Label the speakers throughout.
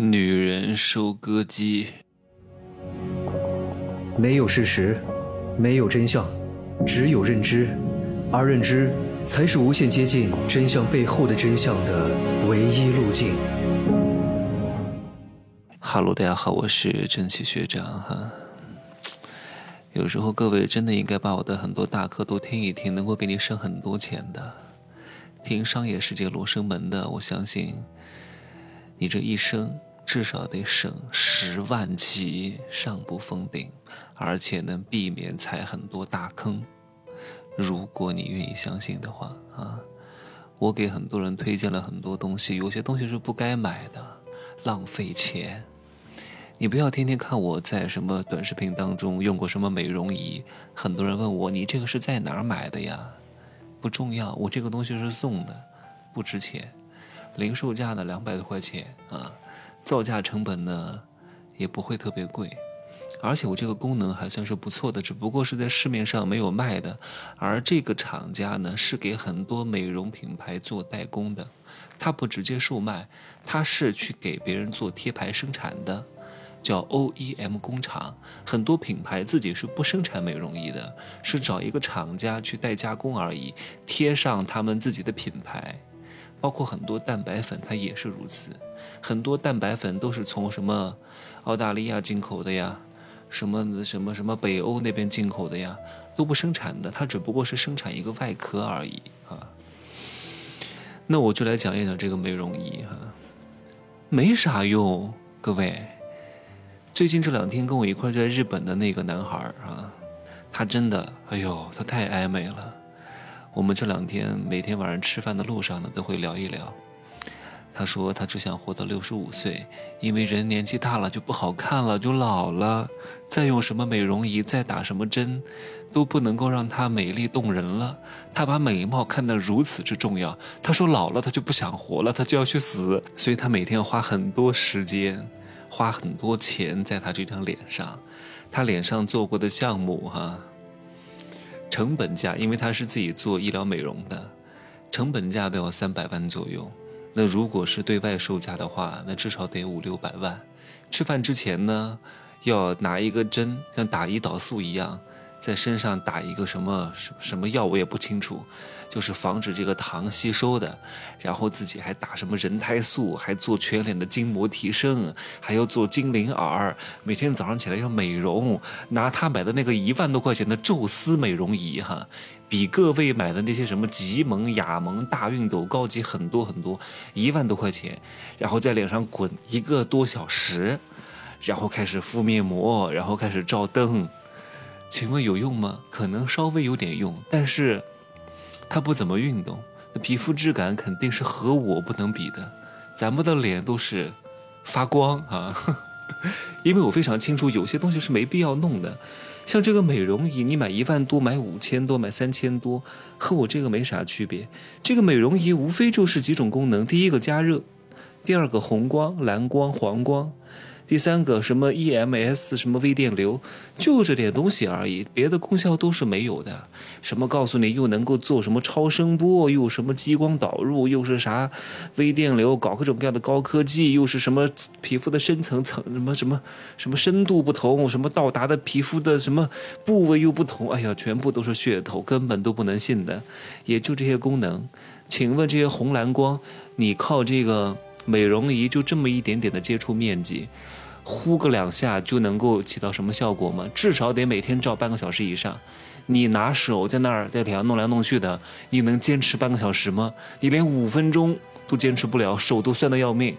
Speaker 1: 女人收割机，
Speaker 2: 没有事实，没有真相，只有认知，而认知才是无限接近真相背后的真相的唯一路径。
Speaker 1: 哈喽，大家好，我是正气学长哈。有时候各位真的应该把我的很多大课都听一听，能够给你省很多钱的。听商业世界罗生门的，我相信你这一生。至少得省十万起，上不封顶，而且能避免踩很多大坑。如果你愿意相信的话啊，我给很多人推荐了很多东西，有些东西是不该买的，浪费钱。你不要天天看我在什么短视频当中用过什么美容仪，很多人问我你这个是在哪儿买的呀？不重要，我这个东西是送的，不值钱，零售价呢两百多块钱啊。造价成本呢，也不会特别贵，而且我这个功能还算是不错的，只不过是在市面上没有卖的。而这个厂家呢，是给很多美容品牌做代工的，它不直接售卖，它是去给别人做贴牌生产的，叫 OEM 工厂。很多品牌自己是不生产美容仪的，是找一个厂家去代加工而已，贴上他们自己的品牌。包括很多蛋白粉，它也是如此。很多蛋白粉都是从什么澳大利亚进口的呀，什么什么什么北欧那边进口的呀，都不生产的，它只不过是生产一个外壳而已啊。那我就来讲一讲这个美容仪哈，没啥用，各位。最近这两天跟我一块在日本的那个男孩啊，他真的，哎呦，他太爱美了。我们这两天每天晚上吃饭的路上呢，都会聊一聊。他说他只想活到六十五岁，因为人年纪大了就不好看了，就老了。再用什么美容仪，再打什么针，都不能够让她美丽动人了。他把美貌看得如此之重要。他说老了他就不想活了，他就要去死。所以他每天要花很多时间，花很多钱在他这张脸上。他脸上做过的项目，哈。成本价，因为他是自己做医疗美容的，成本价都要三百万左右。那如果是对外售价的话，那至少得五六百万。吃饭之前呢，要拿一个针，像打胰岛素一样。在身上打一个什么什什么药我也不清楚，就是防止这个糖吸收的。然后自己还打什么人胎素，还做全脸的筋膜提升，还要做精灵耳。每天早上起来要美容，拿他买的那个一万多块钱的宙斯美容仪哈，比各位买的那些什么极萌、雅萌、大熨斗高级很多很多，一万多块钱。然后在脸上滚一个多小时，然后开始敷面膜，然后开始照灯。请问有用吗？可能稍微有点用，但是他不怎么运动，那皮肤质感肯定是和我不能比的。咱们的脸都是发光啊，因为我非常清楚，有些东西是没必要弄的。像这个美容仪，你买一万多、买五千多、买三千多，和我这个没啥区别。这个美容仪无非就是几种功能：第一个加热，第二个红光、蓝光、黄光。第三个什么 EMS 什么微电流，就这点东西而已，别的功效都是没有的。什么告诉你又能够做什么超声波，又什么激光导入，又是啥微电流，搞各种各样的高科技，又是什么皮肤的深层层什么什么什么深度不同，什么到达的皮肤的什么部位又不同，哎呀，全部都是噱头，根本都不能信的。也就这些功能，请问这些红蓝光，你靠这个？美容仪就这么一点点的接触面积，呼个两下就能够起到什么效果吗？至少得每天照半个小时以上。你拿手在那儿在脸上弄来弄去的，你能坚持半个小时吗？你连五分钟都坚持不了，手都酸得要命，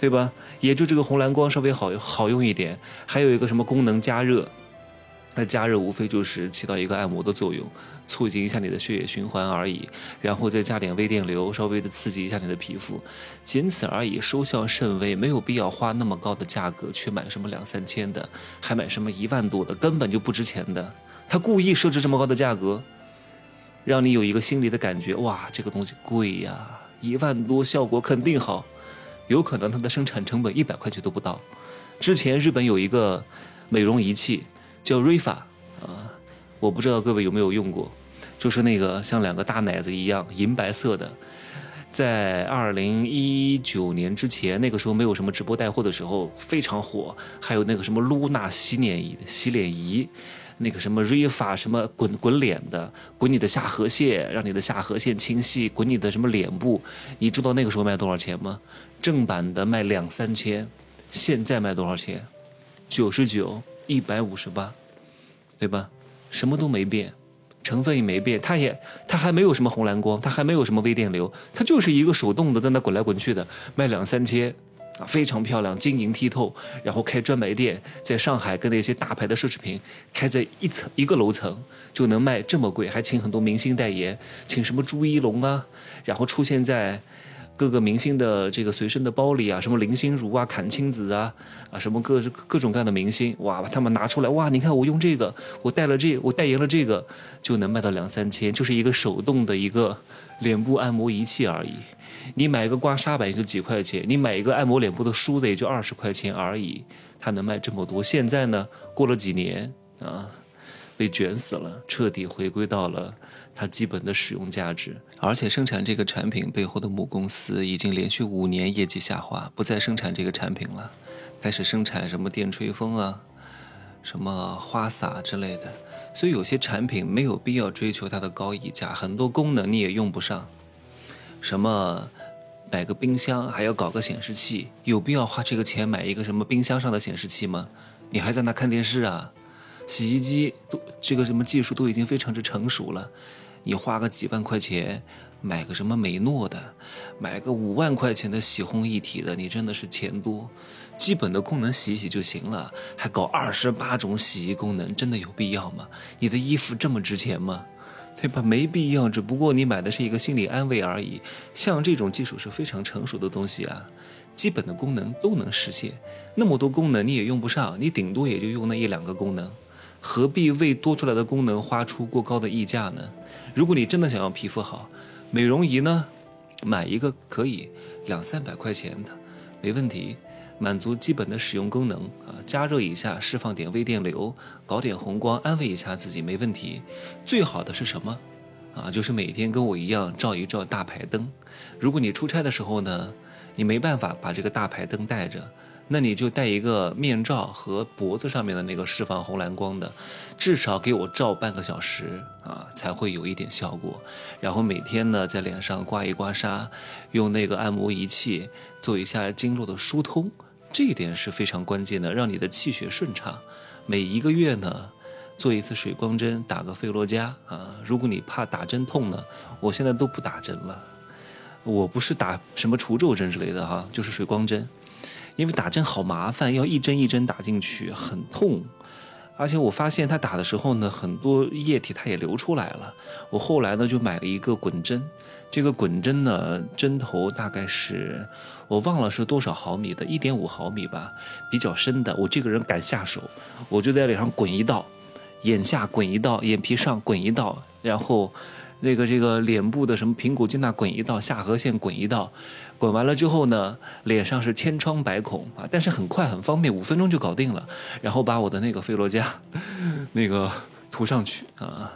Speaker 1: 对吧？也就这个红蓝光稍微好好用一点，还有一个什么功能加热。那加热无非就是起到一个按摩的作用，促进一下你的血液循环而已，然后再加点微电流，稍微的刺激一下你的皮肤，仅此而已，收效甚微，没有必要花那么高的价格去买什么两三千的，还买什么一万多的，根本就不值钱的。他故意设置这么高的价格，让你有一个心理的感觉，哇，这个东西贵呀，一万多，效果肯定好，有可能它的生产成本一百块钱都不到。之前日本有一个美容仪器。叫瑞法啊，我不知道各位有没有用过，就是那个像两个大奶子一样银白色的，在二零一九年之前，那个时候没有什么直播带货的时候非常火，还有那个什么露娜洗脸仪、洗脸仪，那个什么瑞法什么滚滚脸的，滚你的下颌线，让你的下颌线清晰，滚你的什么脸部，你知道那个时候卖多少钱吗？正版的卖两三千，现在卖多少钱？九十九、一百五十八，对吧？什么都没变。成分也没变，它也它还没有什么红蓝光，它还没有什么微电流，它就是一个手动的在那滚来滚去的，卖两三千，啊，非常漂亮，晶莹剔透，然后开专卖店，在上海跟那些大牌的奢侈品开在一层一个楼层就能卖这么贵，还请很多明星代言，请什么朱一龙啊，然后出现在。各个明星的这个随身的包里啊，什么林心如啊、阚清子啊，啊，什么各各种各样的明星，哇，把他们拿出来，哇，你看我用这个，我带了这，我代言了这个，就能卖到两三千，就是一个手动的一个脸部按摩仪器而已。你买一个刮痧板也就几块钱，你买一个按摩脸部的梳子也就二十块钱而已，它能卖这么多。现在呢，过了几年啊，被卷死了，彻底回归到了。它基本的使用价值，而且生产这个产品背后的母公司已经连续五年业绩下滑，不再生产这个产品了，开始生产什么电吹风啊、什么花洒之类的。所以有些产品没有必要追求它的高溢价，很多功能你也用不上。什么买个冰箱还要搞个显示器，有必要花这个钱买一个什么冰箱上的显示器吗？你还在那看电视啊？洗衣机都这个什么技术都已经非常之成熟了。你花个几万块钱买个什么美诺的，买个五万块钱的洗烘一体的，你真的是钱多，基本的功能洗一洗就行了，还搞二十八种洗衣功能，真的有必要吗？你的衣服这么值钱吗？对吧？没必要，只不过你买的是一个心理安慰而已。像这种技术是非常成熟的东西啊，基本的功能都能实现，那么多功能你也用不上，你顶多也就用那一两个功能。何必为多出来的功能花出过高的溢价呢？如果你真的想要皮肤好，美容仪呢，买一个可以两三百块钱的，没问题，满足基本的使用功能啊，加热一下，释放点微电流，搞点红光，安慰一下自己，没问题。最好的是什么？啊，就是每天跟我一样照一照大排灯。如果你出差的时候呢，你没办法把这个大排灯带着。那你就戴一个面罩和脖子上面的那个释放红蓝光的，至少给我照半个小时啊，才会有一点效果。然后每天呢，在脸上刮一刮痧，用那个按摩仪器做一下经络的疏通，这一点是非常关键的，让你的气血顺畅。每一个月呢，做一次水光针，打个费洛嘉啊。如果你怕打针痛呢，我现在都不打针了，我不是打什么除皱针之类的哈，就是水光针。因为打针好麻烦，要一针一针打进去，很痛，而且我发现他打的时候呢，很多液体它也流出来了。我后来呢就买了一个滚针，这个滚针呢针头大概是我忘了是多少毫米的，一点五毫米吧，比较深的。我这个人敢下手，我就在脸上滚一道，眼下滚一道，眼皮上滚一道，然后那个这个脸部的什么苹果肌那滚一道，下颌线滚一道。滚完了之后呢，脸上是千疮百孔啊，但是很快很方便，五分钟就搞定了。然后把我的那个菲洛嘉，那个涂上去啊，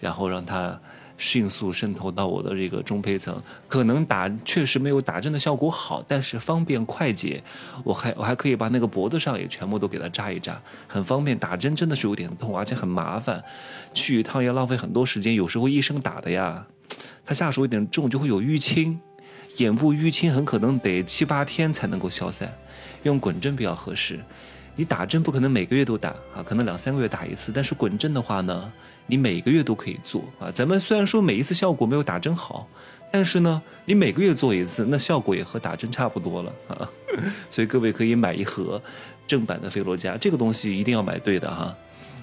Speaker 1: 然后让它迅速渗透到我的这个中胚层。可能打确实没有打针的效果好，但是方便快捷。我还我还可以把那个脖子上也全部都给它扎一扎，很方便。打针真的是有点痛，而且很麻烦，去一趟要浪费很多时间。有时候医生打的呀，他下手有点重，就会有淤青。眼部淤青很可能得七八天才能够消散，用滚针比较合适。你打针不可能每个月都打啊，可能两三个月打一次。但是滚针的话呢，你每个月都可以做啊。咱们虽然说每一次效果没有打针好，但是呢，你每个月做一次，那效果也和打针差不多了啊。所以各位可以买一盒正版的菲洛嘉，这个东西一定要买对的哈。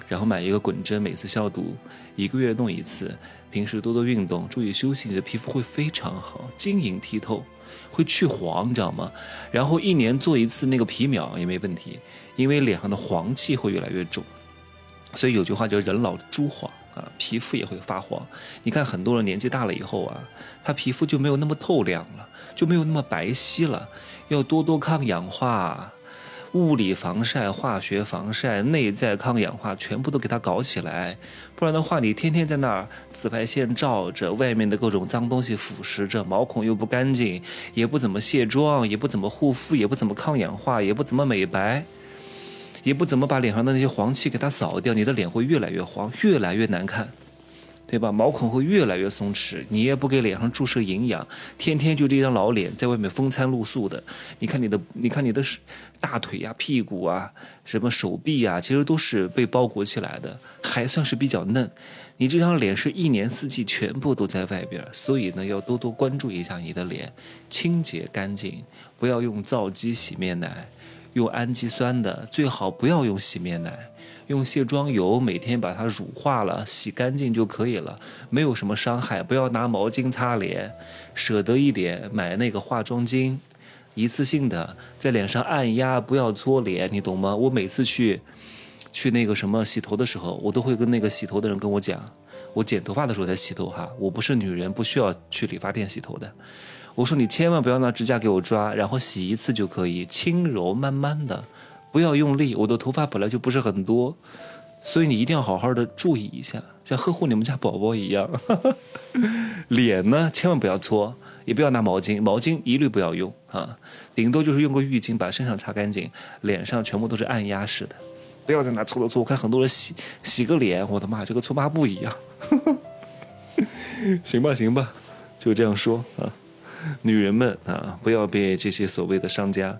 Speaker 1: 然后买一个滚针，每次消毒，一个月弄一次。平时多多运动，注意休息，你的皮肤会非常好，晶莹剔透，会去黄，你知道吗？然后一年做一次那个皮秒也没问题，因为脸上的黄气会越来越重。所以有句话叫“人老珠黄”啊，皮肤也会发黄。你看很多人年纪大了以后啊，他皮肤就没有那么透亮了，就没有那么白皙了，要多多抗氧化。物理防晒、化学防晒、内在抗氧化，全部都给它搞起来。不然的话，你天天在那儿紫外线照着，外面的各种脏东西腐蚀着，毛孔又不干净，也不怎么卸妆，也不怎么护肤，也不怎么抗氧化，也不怎么美白，也不怎么把脸上的那些黄气给它扫掉，你的脸会越来越黄，越来越难看。对吧？毛孔会越来越松弛，你也不给脸上注射营养，天天就这张老脸在外面风餐露宿的。你看你的，你看你的大腿呀、屁股啊、什么手臂啊，其实都是被包裹起来的，还算是比较嫩。你这张脸是一年四季全部都在外边，所以呢，要多多关注一下你的脸，清洁干净，不要用皂基洗面奶，用氨基酸的，最好不要用洗面奶。用卸妆油每天把它乳化了，洗干净就可以了，没有什么伤害。不要拿毛巾擦脸，舍得一点买那个化妆巾，一次性的在脸上按压，不要搓脸，你懂吗？我每次去去那个什么洗头的时候，我都会跟那个洗头的人跟我讲，我剪头发的时候才洗头哈，我不是女人，不需要去理发店洗头的。我说你千万不要拿指甲给我抓，然后洗一次就可以，轻柔慢慢的。不要用力，我的头发本来就不是很多，所以你一定要好好的注意一下，像呵护你们家宝宝一样。脸呢，千万不要搓，也不要拿毛巾，毛巾一律不要用啊，顶多就是用个浴巾把身上擦干净，脸上全部都是按压式的，不要再拿搓了搓。我看很多人洗洗个脸，我的妈，就跟搓抹布一样。行吧，行吧，就这样说啊，女人们啊，不要被这些所谓的商家。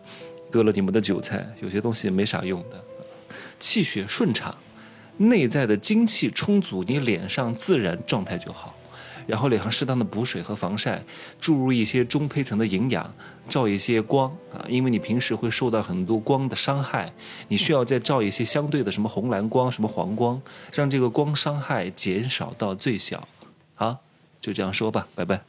Speaker 1: 割了你们的韭菜，有些东西没啥用的。气血顺畅，内在的精气充足，你脸上自然状态就好。然后脸上适当的补水和防晒，注入一些中胚层的营养，照一些光啊，因为你平时会受到很多光的伤害，你需要再照一些相对的什么红蓝光、什么黄光，让这个光伤害减少到最小。好，就这样说吧，拜拜。